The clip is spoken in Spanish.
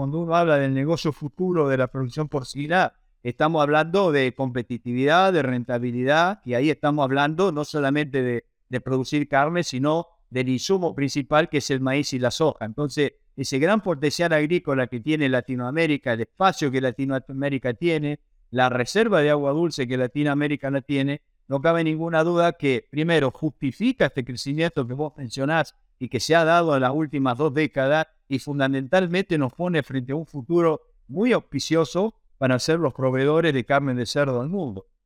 cuando uno habla del negocio futuro de la producción porcina, estamos hablando de competitividad, de rentabilidad, y ahí estamos hablando no solamente de, de producir carne, sino del insumo principal que es el maíz y la soja. Entonces, ese gran potencial agrícola que tiene Latinoamérica, el espacio que Latinoamérica tiene, la reserva de agua dulce que Latinoamérica no tiene, no cabe ninguna duda que, primero, justifica este crecimiento que vos mencionás y que se ha dado en las últimas dos décadas y fundamentalmente nos pone frente a un futuro muy auspicioso para ser los proveedores de carne de cerdo al mundo.